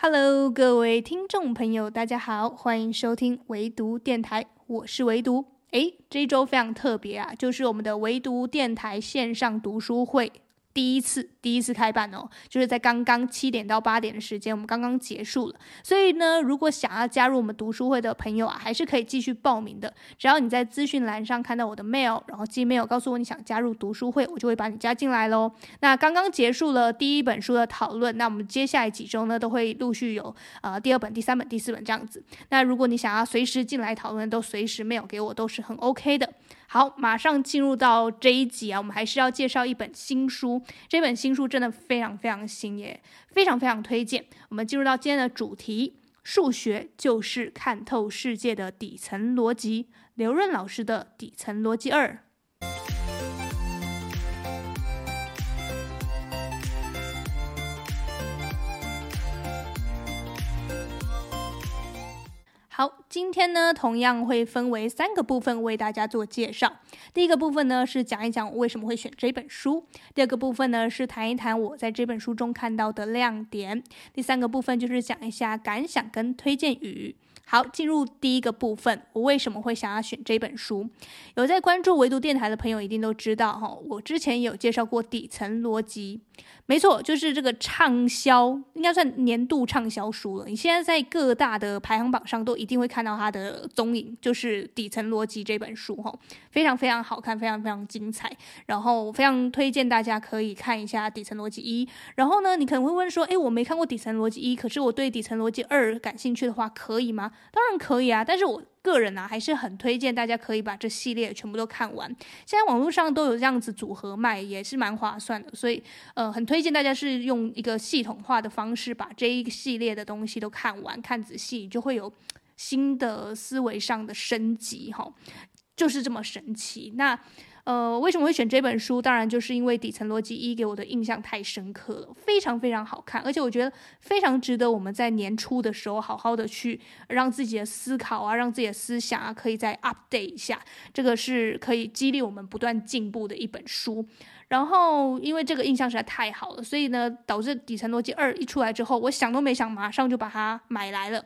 Hello，各位听众朋友，大家好，欢迎收听唯读电台，我是唯读。诶，这一周非常特别啊，就是我们的唯读电台线上读书会。第一次，第一次开办哦，就是在刚刚七点到八点的时间，我们刚刚结束了。所以呢，如果想要加入我们读书会的朋友啊，还是可以继续报名的。只要你在资讯栏上看到我的 mail，然后寄 mail 告诉我你想加入读书会，我就会把你加进来喽。那刚刚结束了第一本书的讨论，那我们接下来几周呢，都会陆续有呃第二本、第三本、第四本这样子。那如果你想要随时进来讨论，都随时 mail 给我，都是很 OK 的。好，马上进入到这一集啊，我们还是要介绍一本新书。这本新书真的非常非常新耶，非常非常推荐。我们进入到今天的主题：数学就是看透世界的底层逻辑。刘润老师的《底层逻辑二》。好，今天呢，同样会分为三个部分为大家做介绍。第一个部分呢，是讲一讲我为什么会选这本书；第二个部分呢，是谈一谈我在这本书中看到的亮点；第三个部分就是讲一下感想跟推荐语。好，进入第一个部分，我为什么会想要选这本书？有在关注唯独电台的朋友一定都知道哈，我之前有介绍过底层逻辑。没错，就是这个畅销，应该算年度畅销书了。你现在在各大的排行榜上都一定会看到它的踪影，就是《底层逻辑》这本书，哈，非常非常好看，非常非常精彩。然后非常推荐大家可以看一下《底层逻辑一》。然后呢，你可能会问说，诶，我没看过《底层逻辑一》，可是我对《底层逻辑二》感兴趣的话，可以吗？当然可以啊，但是我。个人啊，还是很推荐大家可以把这系列全部都看完。现在网络上都有这样子组合卖，也是蛮划算的。所以，呃，很推荐大家是用一个系统化的方式把这一系列的东西都看完，看仔细，就会有新的思维上的升级，哈，就是这么神奇。那。呃，为什么会选这本书？当然就是因为底层逻辑一给我的印象太深刻了，非常非常好看，而且我觉得非常值得我们在年初的时候好好的去让自己的思考啊，让自己的思想啊可以再 update 一下，这个是可以激励我们不断进步的一本书。然后因为这个印象实在太好了，所以呢，导致底层逻辑二一出来之后，我想都没想，马上就把它买来了。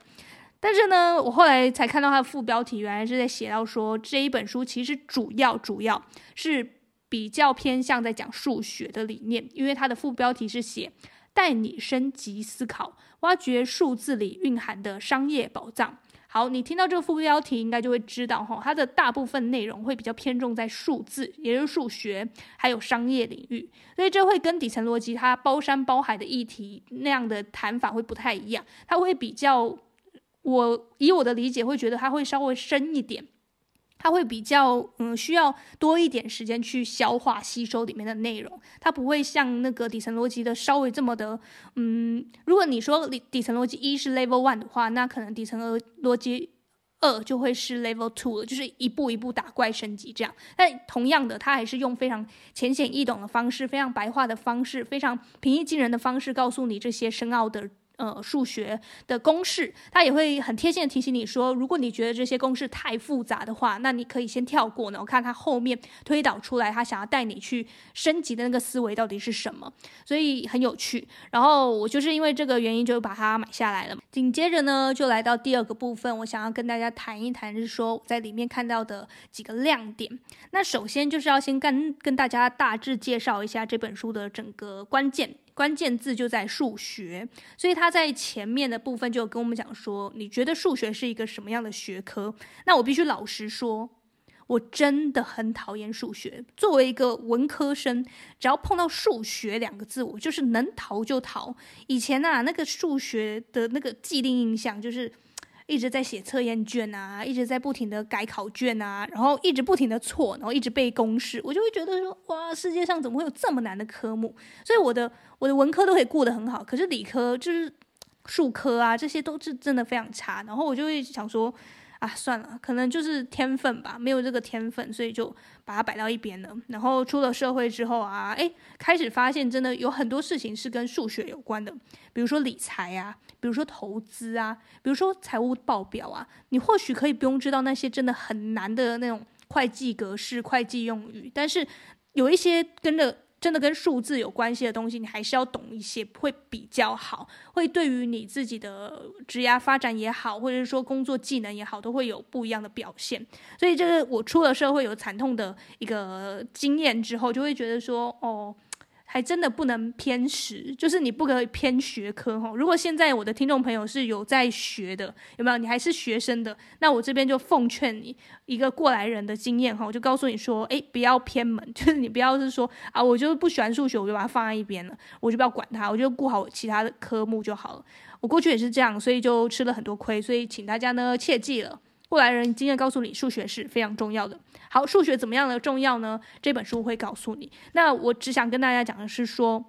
但是呢，我后来才看到它的副标题，原来是在写到说这一本书其实主要主要是比较偏向在讲数学的理念，因为它的副标题是写带你升级思考，挖掘数字里蕴含的商业宝藏。好，你听到这个副标题，应该就会知道哈，它的大部分内容会比较偏重在数字，也就是数学，还有商业领域，所以这会跟底层逻辑它包山包海的议题那样的谈法会不太一样，它会比较。我以我的理解会觉得它会稍微深一点，它会比较嗯需要多一点时间去消化吸收里面的内容，它不会像那个底层逻辑的稍微这么的嗯，如果你说底底层逻辑一是 level one 的话，那可能底层逻辑二就会是 level two 了，就是一步一步打怪升级这样。但同样的，它还是用非常浅显易懂的方式，非常白话的方式，非常平易近人的方式告诉你这些深奥的。呃，数学的公式，它也会很贴心的提醒你说，如果你觉得这些公式太复杂的话，那你可以先跳过呢。我看它后面推导出来，他想要带你去升级的那个思维到底是什么，所以很有趣。然后我就是因为这个原因，就把它买下来了。紧接着呢，就来到第二个部分，我想要跟大家谈一谈，是说我在里面看到的几个亮点。那首先就是要先跟跟大家大致介绍一下这本书的整个关键。关键字就在数学，所以他在前面的部分就跟我们讲说，你觉得数学是一个什么样的学科？那我必须老实说，我真的很讨厌数学。作为一个文科生，只要碰到数学两个字，我就是能逃就逃。以前啊，那个数学的那个既定印象就是。一直在写测验卷啊，一直在不停的改考卷啊，然后一直不停的错，然后一直背公式，我就会觉得说，哇，世界上怎么会有这么难的科目？所以我的我的文科都可以过得很好，可是理科就是数科啊，这些都是真的非常差。然后我就会想说。啊，算了，可能就是天分吧，没有这个天分，所以就把它摆到一边了。然后出了社会之后啊，诶，开始发现真的有很多事情是跟数学有关的，比如说理财啊，比如说投资啊，比如说财务报表啊，你或许可以不用知道那些真的很难的那种会计格式、会计用语，但是有一些跟着真的跟数字有关系的东西，你还是要懂一些，会比较好，会对于你自己的职业发展也好，或者是说工作技能也好，都会有不一样的表现。所以这个我出了社会有惨痛的一个经验之后，就会觉得说，哦。还真的不能偏食，就是你不可以偏学科哈。如果现在我的听众朋友是有在学的，有没有？你还是学生的，那我这边就奉劝你一个过来人的经验哈，我就告诉你说，诶，不要偏门，就是你不要是说啊，我就是不喜欢数学，我就把它放在一边了，我就不要管它，我就顾好其他的科目就好了。我过去也是这样，所以就吃了很多亏，所以请大家呢切记了。过来人经验告诉你，数学是非常重要的。好，数学怎么样的重要呢？这本书会告诉你。那我只想跟大家讲的是说，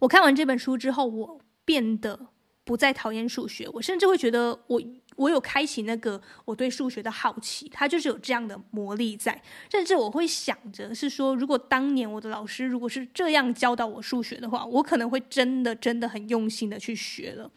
我看完这本书之后，我变得不再讨厌数学，我甚至会觉得我我有开启那个我对数学的好奇，它就是有这样的魔力在。甚至我会想着是说，如果当年我的老师如果是这样教导我数学的话，我可能会真的真的很用心的去学了。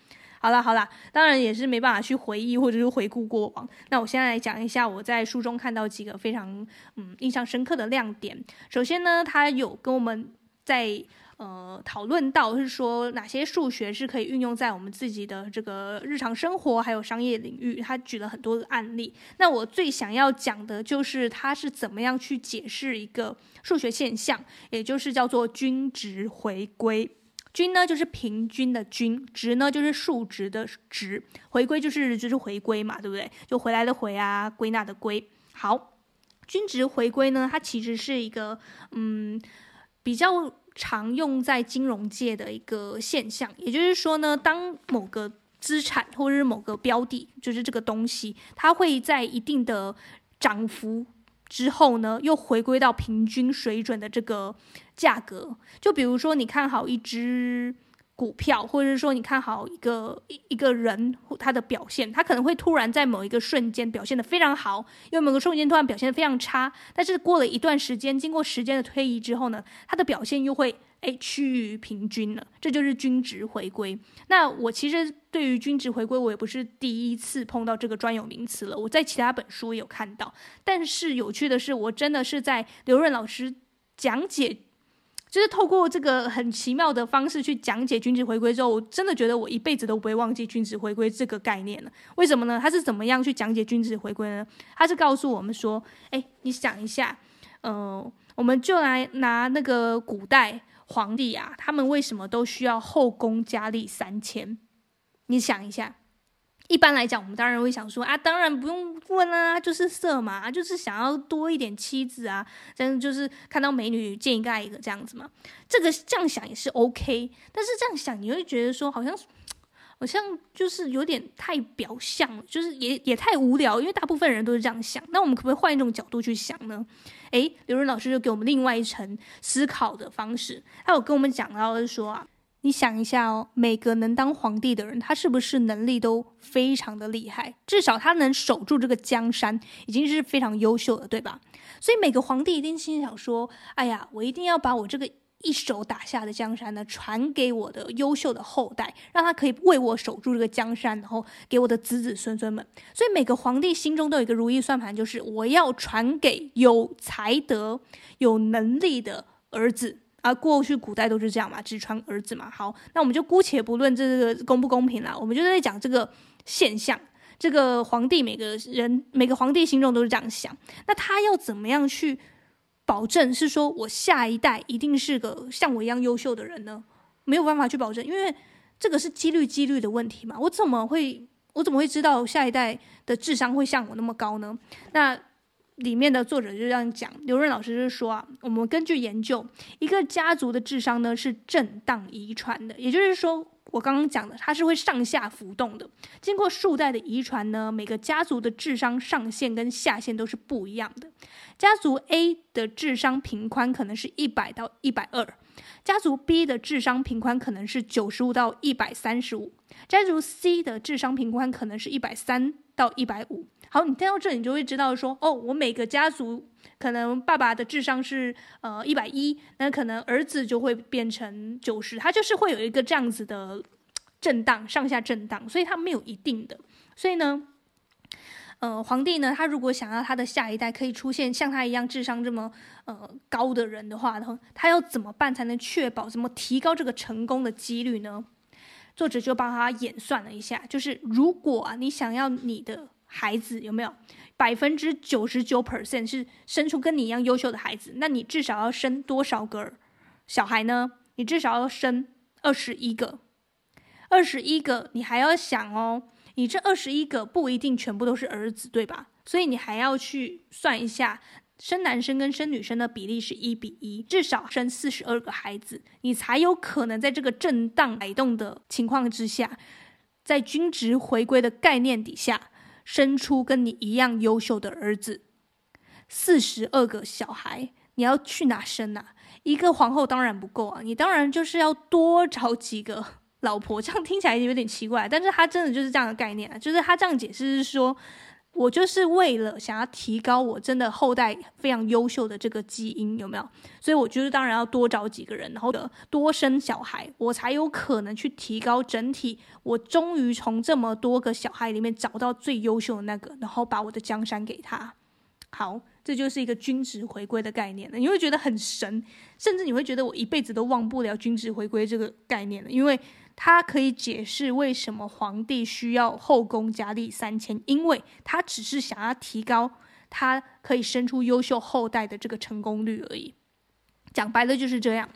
好了好了，当然也是没办法去回忆或者是回顾过往。那我现在来讲一下我在书中看到几个非常嗯印象深刻的亮点。首先呢，他有跟我们在呃讨论到是说哪些数学是可以运用在我们自己的这个日常生活还有商业领域。他举了很多的案例。那我最想要讲的就是他是怎么样去解释一个数学现象，也就是叫做均值回归。均呢就是平均的均，值呢就是数值的值，回归就是就是回归嘛，对不对？就回来的回啊，归纳的归。好，均值回归呢，它其实是一个嗯比较常用在金融界的一个现象。也就是说呢，当某个资产或者是某个标的，就是这个东西，它会在一定的涨幅之后呢，又回归到平均水准的这个价格。就比如说，你看好一只股票，或者是说你看好一个一一个人他的表现，他可能会突然在某一个瞬间表现得非常好，因为某个瞬间突然表现得非常差。但是过了一段时间，经过时间的推移之后呢，他的表现又会。哎，趋于平均了，这就是均值回归。那我其实对于均值回归，我也不是第一次碰到这个专有名词了。我在其他本书也有看到。但是有趣的是，我真的是在刘润老师讲解，就是透过这个很奇妙的方式去讲解均值回归之后，我真的觉得我一辈子都不会忘记均值回归这个概念了。为什么呢？他是怎么样去讲解均值回归呢？他是告诉我们说，哎，你想一下，呃，我们就来拿那个古代。皇帝啊，他们为什么都需要后宫佳丽三千？你想一下，一般来讲，我们当然会想说啊，当然不用问啊，就是色嘛，就是想要多一点妻子啊，真的就是看到美女见一个爱一个这样子嘛。这个这样想也是 OK，但是这样想你会觉得说好像。好像就是有点太表象，就是也也太无聊，因为大部分人都是这样想。那我们可不可以换一种角度去想呢？诶，刘润老师就给我们另外一层思考的方式。他有跟我们讲到的是说啊，你想一下哦，每个能当皇帝的人，他是不是能力都非常的厉害？至少他能守住这个江山，已经是非常优秀的，对吧？所以每个皇帝一定心想说：哎呀，我一定要把我这个。一手打下的江山呢，传给我的优秀的后代，让他可以为我守住这个江山，然后给我的子子孙孙们。所以每个皇帝心中都有一个如意算盘，就是我要传给有才德、有能力的儿子。啊，过去古代都是这样嘛，只传儿子嘛。好，那我们就姑且不论这个公不公平啦，我们就在讲这个现象。这个皇帝每个人每个皇帝心中都是这样想，那他要怎么样去？保证是说，我下一代一定是个像我一样优秀的人呢？没有办法去保证，因为这个是几率几率的问题嘛。我怎么会我怎么会知道下一代的智商会像我那么高呢？那里面的作者就这样讲，刘润老师就说啊，我们根据研究，一个家族的智商呢是震荡遗传的，也就是说。我刚刚讲的，它是会上下浮动的。经过数代的遗传呢，每个家族的智商上限跟下限都是不一样的。家族 A 的智商平宽可能是一百到一百二，家族 B 的智商平宽可能是九十五到一百三十五，家族 C 的智商平宽可能是一百三到一百五。好，你听到这，你就会知道说，哦，我每个家族可能爸爸的智商是呃一百一，那可能儿子就会变成九十，他就是会有一个这样子的震荡，上下震荡，所以他没有一定的。所以呢，呃，皇帝呢，他如果想要他的下一代可以出现像他一样智商这么呃高的人的话，然后他要怎么办才能确保怎么提高这个成功的几率呢？作者就帮他演算了一下，就是如果啊，你想要你的孩子有没有百分之九十九 percent 是生出跟你一样优秀的孩子，那你至少要生多少个小孩呢？你至少要生二十一个，二十一个，你还要想哦，你这二十一个不一定全部都是儿子，对吧？所以你还要去算一下。生男生跟生女生的比例是一比一，至少生四十二个孩子，你才有可能在这个震荡摆动的情况之下，在均值回归的概念底下，生出跟你一样优秀的儿子。四十二个小孩，你要去哪生啊？一个皇后当然不够啊，你当然就是要多找几个老婆。这样听起来有点奇怪，但是他真的就是这样的概念啊，就是他这样解释是说。我就是为了想要提高我真的后代非常优秀的这个基因，有没有？所以我就是当然要多找几个人，然后多生小孩，我才有可能去提高整体。我终于从这么多个小孩里面找到最优秀的那个，然后把我的江山给他。好，这就是一个均值回归的概念了。你会觉得很神，甚至你会觉得我一辈子都忘不了均值回归这个概念了，因为。它可以解释为什么皇帝需要后宫佳丽三千，因为他只是想要提高他可以生出优秀后代的这个成功率而已。讲白了就是这样，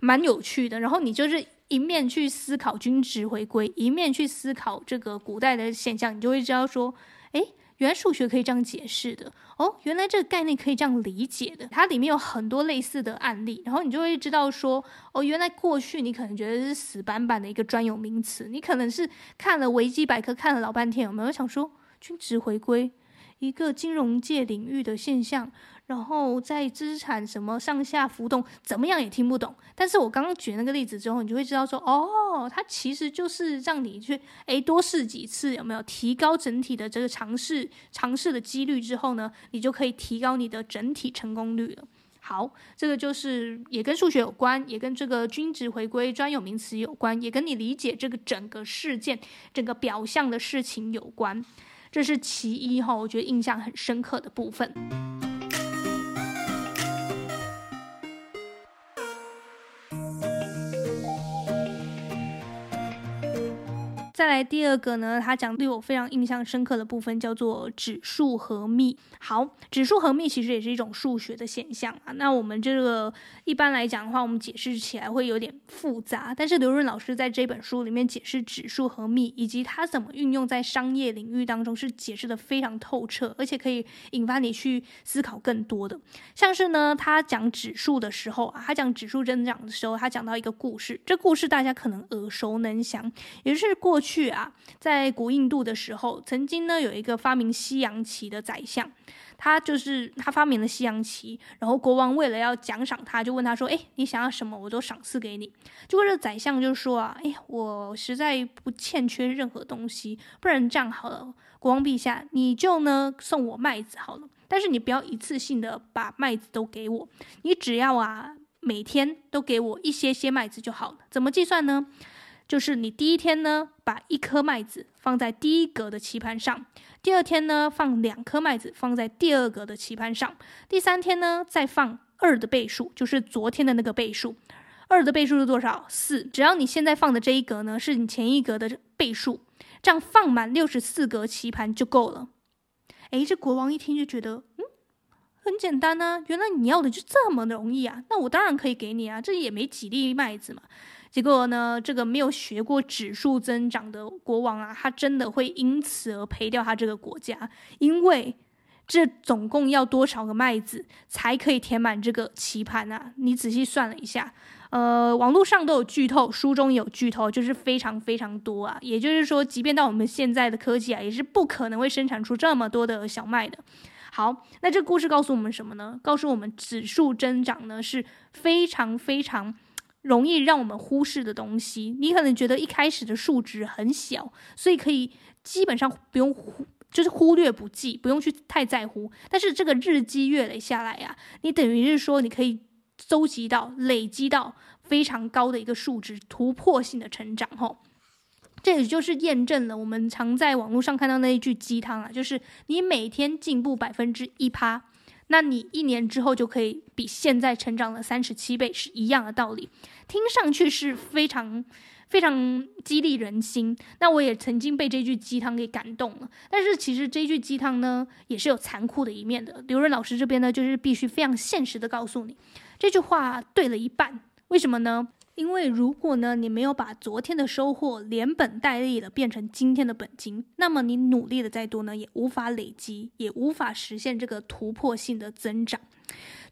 蛮有趣的。然后你就是一面去思考均值回归，一面去思考这个古代的现象，你就会知道说，诶。原来数学可以这样解释的哦，原来这个概念可以这样理解的。它里面有很多类似的案例，然后你就会知道说，哦，原来过去你可能觉得是死板板的一个专有名词，你可能是看了维基百科看了老半天，有没有想说均值回归一个金融界领域的现象？然后在资产什么上下浮动，怎么样也听不懂。但是我刚刚举那个例子之后，你就会知道说，哦，它其实就是让你去，诶，多试几次，有没有提高整体的这个尝试尝试的几率之后呢，你就可以提高你的整体成功率了。好，这个就是也跟数学有关，也跟这个均值回归专有名词有关，也跟你理解这个整个事件、整个表象的事情有关。这是其一哈，我觉得印象很深刻的部分。再来第二个呢，他讲对我非常印象深刻的部分叫做指数和幂。好，指数和幂其实也是一种数学的现象啊。那我们这个一般来讲的话，我们解释起来会有点复杂。但是刘润老师在这本书里面解释指数和幂，以及他怎么运用在商业领域当中，是解释的非常透彻，而且可以引发你去思考更多的。像是呢，他讲指数的时候啊，他讲指数增长的时候，他讲到一个故事，这故事大家可能耳熟能详，也就是过去。去啊，在古印度的时候，曾经呢有一个发明西洋棋的宰相，他就是他发明了西洋棋，然后国王为了要奖赏他，就问他说：“哎，你想要什么，我都赏赐给你。”结果这宰相就说：“啊，哎，我实在不欠缺任何东西，不然这样好了，国王陛下，你就呢送我麦子好了，但是你不要一次性的把麦子都给我，你只要啊每天都给我一些些麦子就好了。怎么计算呢？”就是你第一天呢，把一颗麦子放在第一格的棋盘上；第二天呢，放两颗麦子放在第二格的棋盘上；第三天呢，再放二的倍数，就是昨天的那个倍数。二的倍数是多少？四。只要你现在放的这一格呢，是你前一格的倍数，这样放满六十四格棋盘就够了。诶，这国王一听就觉得，嗯，很简单啊，原来你要的就这么容易啊，那我当然可以给你啊，这也没几粒麦子嘛。结果呢，这个没有学过指数增长的国王啊，他真的会因此而赔掉他这个国家，因为这总共要多少个麦子才可以填满这个棋盘啊？你仔细算了一下，呃，网络上都有剧透，书中有剧透，就是非常非常多啊。也就是说，即便到我们现在的科技啊，也是不可能会生产出这么多的小麦的。好，那这故事告诉我们什么呢？告诉我们指数增长呢是非常非常。容易让我们忽视的东西，你可能觉得一开始的数值很小，所以可以基本上不用忽，就是忽略不计，不用去太在乎。但是这个日积月累下来呀，你等于是说你可以收集到、累积到非常高的一个数值，突破性的成长。吼，这也就是验证了我们常在网络上看到那一句鸡汤啊，就是你每天进步百分之一趴，那你一年之后就可以比现在成长了三十七倍，是一样的道理。听上去是非常非常激励人心。那我也曾经被这句鸡汤给感动了，但是其实这句鸡汤呢，也是有残酷的一面的。刘润老师这边呢，就是必须非常现实的告诉你，这句话对了一半。为什么呢？因为如果呢，你没有把昨天的收获连本带利的变成今天的本金，那么你努力的再多呢，也无法累积，也无法实现这个突破性的增长。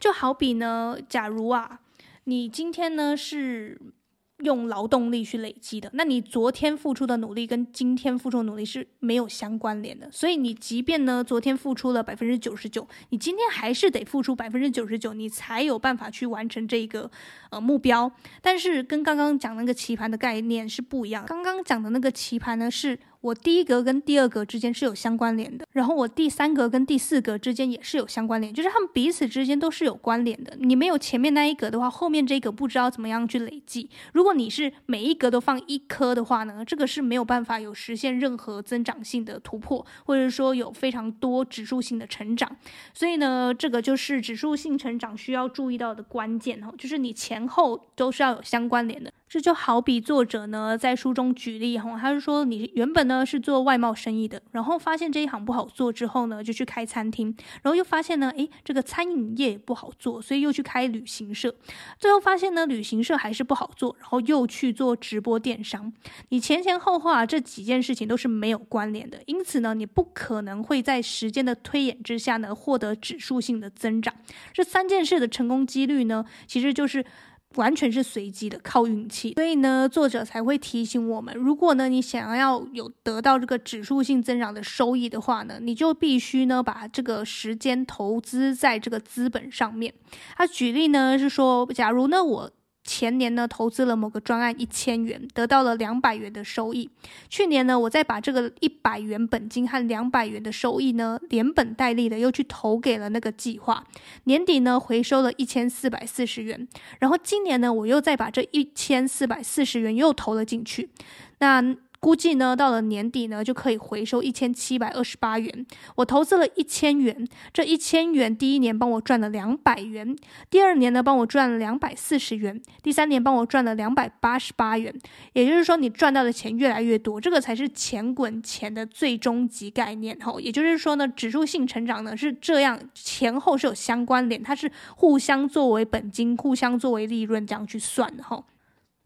就好比呢，假如啊，你今天呢是。用劳动力去累积的，那你昨天付出的努力跟今天付出的努力是没有相关联的，所以你即便呢昨天付出了百分之九十九，你今天还是得付出百分之九十九，你才有办法去完成这个呃目标。但是跟刚刚讲那个棋盘的概念是不一样，刚刚讲的那个棋盘呢是。我第一格跟第二格之间是有相关联的，然后我第三格跟第四格之间也是有相关联，就是他们彼此之间都是有关联的。你没有前面那一格的话，后面这一格不知道怎么样去累计。如果你是每一格都放一颗的话呢，这个是没有办法有实现任何增长性的突破，或者说有非常多指数性的成长。所以呢，这个就是指数性成长需要注意到的关键哦，就是你前后都是要有相关联的。这就好比作者呢在书中举例哈，他是说你原本呢是做外贸生意的，然后发现这一行不好做之后呢，就去开餐厅，然后又发现呢，诶，这个餐饮业不好做，所以又去开旅行社，最后发现呢，旅行社还是不好做，然后又去做直播电商。你前前后后啊这几件事情都是没有关联的，因此呢，你不可能会在时间的推演之下呢获得指数性的增长。这三件事的成功几率呢，其实就是。完全是随机的，靠运气。所以呢，作者才会提醒我们，如果呢你想要有得到这个指数性增长的收益的话呢，你就必须呢把这个时间投资在这个资本上面。他举例呢是说，假如呢我。前年呢，投资了某个专案一千元，得到了两百元的收益。去年呢，我再把这个一百元本金和两百元的收益呢，连本带利的又去投给了那个计划。年底呢，回收了一千四百四十元。然后今年呢，我又再把这一千四百四十元又投了进去。那。估计呢，到了年底呢，就可以回收一千七百二十八元。我投资了一千元，这一千元第一年帮我赚了两百元，第二年呢帮我赚了两百四十元，第三年帮我赚了两百八十八元。也就是说，你赚到的钱越来越多，这个才是钱滚钱的最终极概念。吼，也就是说呢，指数性成长呢是这样，前后是有相关联，它是互相作为本金，互相作为利润这样去算的。吼。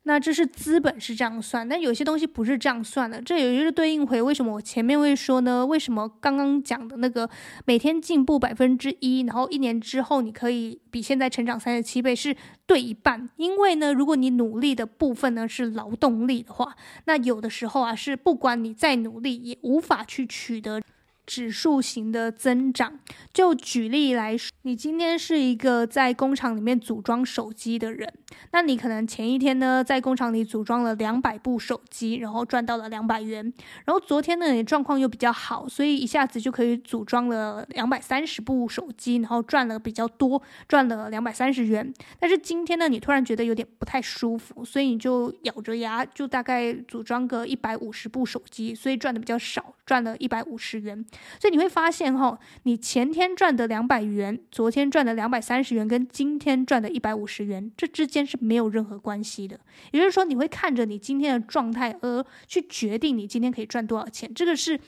那这是资本是这样算，但有些东西不是这样算的。这也就是对应回为什么我前面会说呢？为什么刚刚讲的那个每天进步百分之一，然后一年之后你可以比现在成长三十七倍是对一半？因为呢，如果你努力的部分呢是劳动力的话，那有的时候啊是不管你再努力也无法去取得。指数型的增长，就举例来说，你今天是一个在工厂里面组装手机的人，那你可能前一天呢在工厂里组装了两百部手机，然后赚到了两百元，然后昨天呢你状况又比较好，所以一下子就可以组装了两百三十部手机，然后赚了比较多，赚了两百三十元。但是今天呢你突然觉得有点不太舒服，所以你就咬着牙就大概组装个一百五十部手机，所以赚的比较少，赚了一百五十元。所以你会发现，哈，你前天赚的两百元，昨天赚的两百三十元，跟今天赚的一百五十元，这之间是没有任何关系的。也就是说，你会看着你今天的状态，而去决定你今天可以赚多少钱。这个是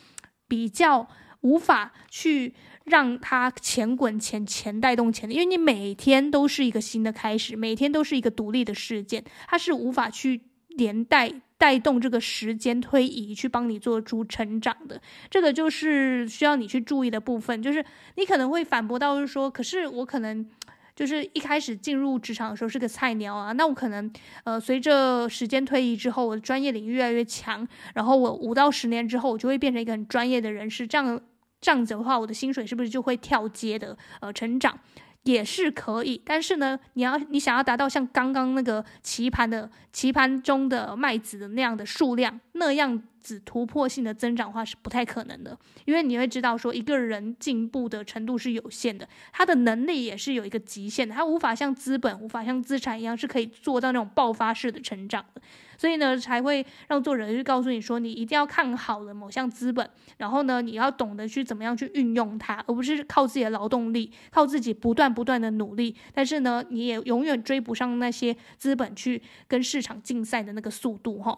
比较无法去让它钱滚钱，钱带动钱的，因为你每天都是一个新的开始，每天都是一个独立的事件，它是无法去连带。带动这个时间推移去帮你做出成长的，这个就是需要你去注意的部分。就是你可能会反驳到，就是说，可是我可能就是一开始进入职场的时候是个菜鸟啊，那我可能呃随着时间推移之后，我的专业领域越来越强，然后我五到十年之后，我就会变成一个很专业的人士。这样这样子的话，我的薪水是不是就会跳阶的呃成长？也是可以，但是呢，你要你想要达到像刚刚那个棋盘的棋盘中的麦子的那样的数量，那样子突破性的增长的话是不太可能的，因为你会知道说一个人进步的程度是有限的，他的能力也是有一个极限的，他无法像资本、无法像资产一样是可以做到那种爆发式的成长的。所以呢，才会让作者去告诉你说，你一定要看好了某项资本，然后呢，你要懂得去怎么样去运用它，而不是靠自己的劳动力，靠自己不断不断的努力，但是呢，你也永远追不上那些资本去跟市场竞赛的那个速度，哈。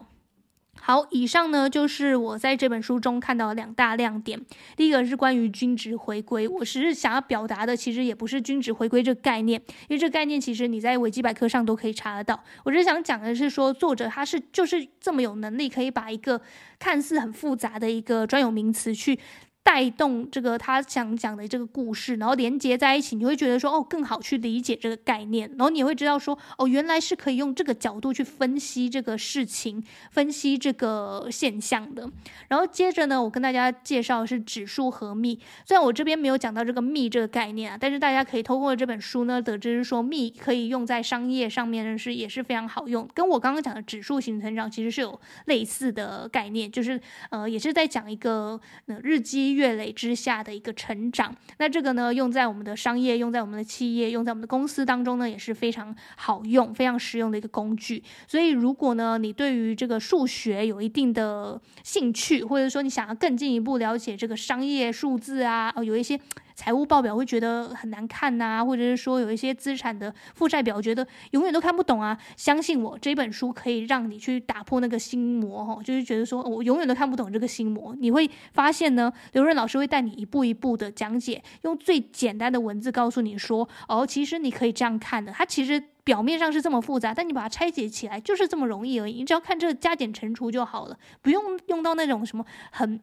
好，以上呢就是我在这本书中看到的两大亮点。第一个是关于均值回归，我是想要表达的，其实也不是均值回归这个概念，因为这个概念其实你在维基百科上都可以查得到。我是想讲的是说，作者他是就是这么有能力，可以把一个看似很复杂的一个专有名词去。带动这个他想讲的这个故事，然后连接在一起，你会觉得说哦，更好去理解这个概念，然后你会知道说哦，原来是可以用这个角度去分析这个事情，分析这个现象的。然后接着呢，我跟大家介绍的是指数和幂。虽然我这边没有讲到这个幂这个概念啊，但是大家可以透过这本书呢，得知说幂可以用在商业上面是也是非常好用，跟我刚刚讲的指数型成长其实是有类似的概念，就是呃，也是在讲一个呃日积。月累之下的一个成长，那这个呢，用在我们的商业，用在我们的企业，用在我们的公司当中呢，也是非常好用、非常实用的一个工具。所以，如果呢，你对于这个数学有一定的兴趣，或者说你想要更进一步了解这个商业数字啊，哦，有一些。财务报表会觉得很难看呐、或者是说有一些资产的负债表，觉得永远都看不懂啊。相信我，这本书可以让你去打破那个心魔，哈，就是觉得说我永远都看不懂这个心魔。你会发现呢，刘润老师会带你一步一步的讲解，用最简单的文字告诉你说，哦，其实你可以这样看的。它其实表面上是这么复杂，但你把它拆解起来就是这么容易而已。你只要看这加减乘除就好了，不用用到那种什么很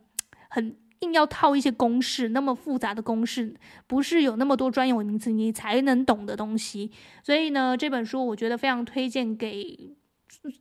很。硬要套一些公式，那么复杂的公式，不是有那么多专有名词你才能懂的东西。所以呢，这本书我觉得非常推荐给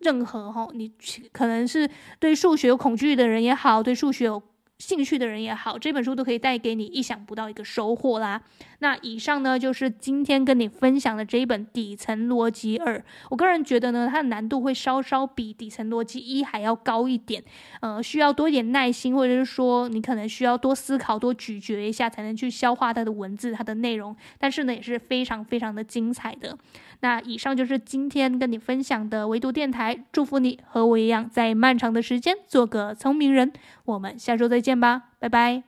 任何哈，你可能是对数学有恐惧的人也好，对数学有。兴趣的人也好，这本书都可以带给你意想不到一个收获啦。那以上呢，就是今天跟你分享的这一本《底层逻辑二》。我个人觉得呢，它的难度会稍稍比《底层逻辑一》还要高一点，呃，需要多一点耐心，或者是说你可能需要多思考、多咀嚼一下，才能去消化它的文字、它的内容。但是呢，也是非常非常的精彩的。那以上就是今天跟你分享的唯读电台，祝福你和我一样，在漫长的时间做个聪明人。我们下周再见吧，拜拜。